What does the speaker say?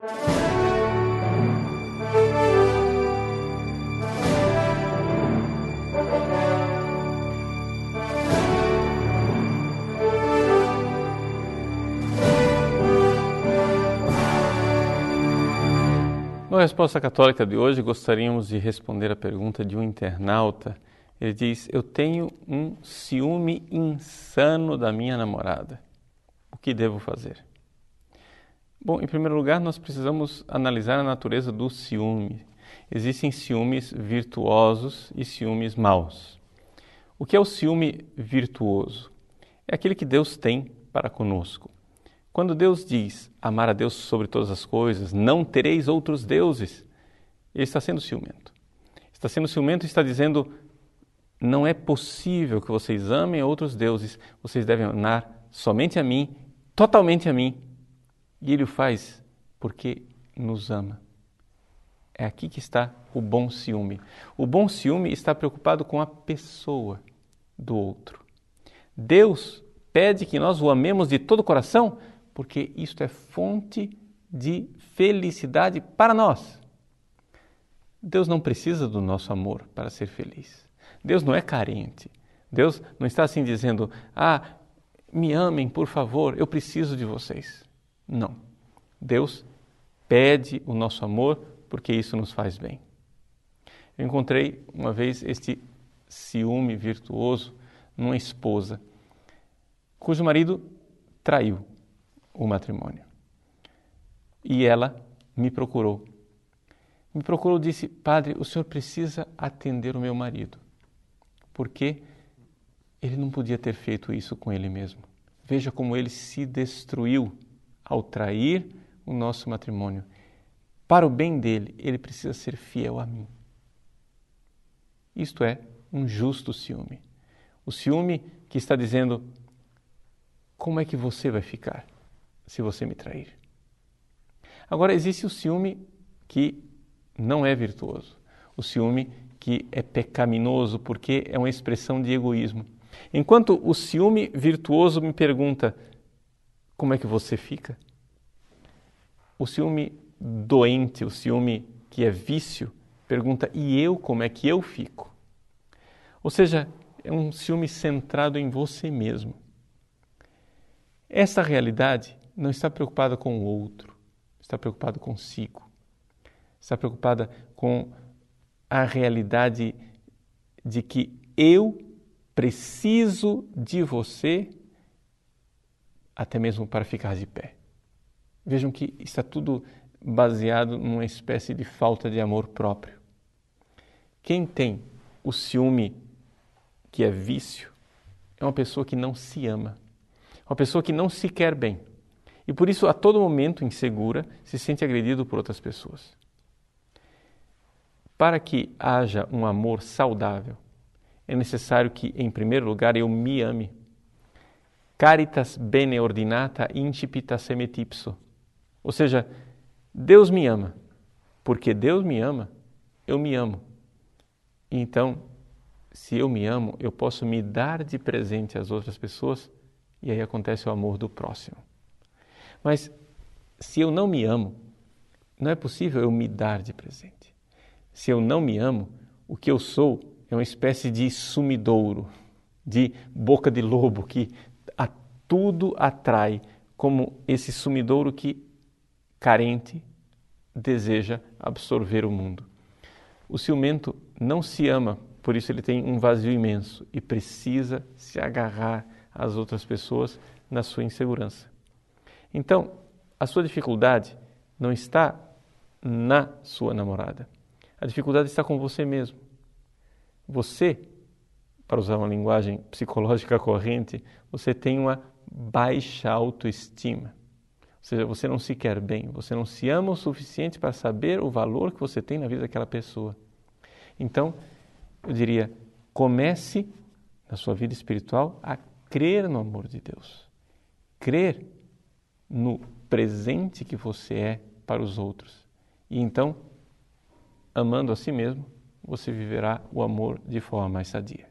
Na resposta católica de hoje, gostaríamos de responder a pergunta de um internauta. Ele diz: Eu tenho um ciúme insano da minha namorada. O que devo fazer? Bom, em primeiro lugar, nós precisamos analisar a natureza do ciúme. Existem ciúmes virtuosos e ciúmes maus. O que é o ciúme virtuoso? É aquele que Deus tem para conosco. Quando Deus diz amar a Deus sobre todas as coisas, não tereis outros deuses, ele está sendo ciumento. Está sendo ciumento e está dizendo: não é possível que vocês amem outros deuses, vocês devem amar somente a mim, totalmente a mim. E ele o faz porque nos ama. É aqui que está o bom ciúme. O bom ciúme está preocupado com a pessoa do outro. Deus pede que nós o amemos de todo o coração, porque isto é fonte de felicidade para nós. Deus não precisa do nosso amor para ser feliz. Deus não é carente. Deus não está assim dizendo: Ah, me amem, por favor, eu preciso de vocês. Não. Deus pede o nosso amor porque isso nos faz bem. Eu encontrei uma vez este ciúme virtuoso numa esposa cujo marido traiu o matrimônio. E ela me procurou. Me procurou e disse: Padre, o senhor precisa atender o meu marido, porque ele não podia ter feito isso com ele mesmo. Veja como ele se destruiu ao trair o nosso matrimônio. Para o bem dele, ele precisa ser fiel a mim. Isto é um justo ciúme. O ciúme que está dizendo: como é que você vai ficar? se você me trair. Agora, existe o ciúme que não é virtuoso, o ciúme que é pecaminoso porque é uma expressão de egoísmo. Enquanto o ciúme virtuoso me pergunta: como é que você fica? O ciúme doente, o ciúme que é vício, pergunta: e eu como é que eu fico? Ou seja, é um ciúme centrado em você mesmo. Essa realidade não está preocupada com o outro, está preocupada consigo. Está preocupada com a realidade de que eu preciso de você até mesmo para ficar de pé. Vejam que está tudo baseado numa espécie de falta de amor próprio. Quem tem o ciúme que é vício é uma pessoa que não se ama, uma pessoa que não se quer bem e por isso a todo momento insegura, se sente agredido por outras pessoas. Para que haja um amor saudável, é necessário que, em primeiro lugar, eu me ame. Caritas bene ordinata incipita semetipso. Ou seja, Deus me ama. Porque Deus me ama, eu me amo. Então, se eu me amo, eu posso me dar de presente às outras pessoas e aí acontece o amor do próximo. Mas se eu não me amo, não é possível eu me dar de presente. Se eu não me amo, o que eu sou é uma espécie de sumidouro, de boca de lobo que tudo atrai, como esse sumidouro que, carente, deseja absorver o mundo. O ciumento não se ama, por isso ele tem um vazio imenso e precisa se agarrar às outras pessoas na sua insegurança. Então, a sua dificuldade não está na sua namorada. A dificuldade está com você mesmo. Você, para usar uma linguagem psicológica corrente, você tem uma baixa autoestima. Ou seja, você não se quer bem, você não se ama o suficiente para saber o valor que você tem na vida daquela pessoa. Então, eu diria, comece na sua vida espiritual a crer no amor de Deus. Crer no presente que você é para os outros. E então, amando a si mesmo, você viverá o amor de forma mais sadia.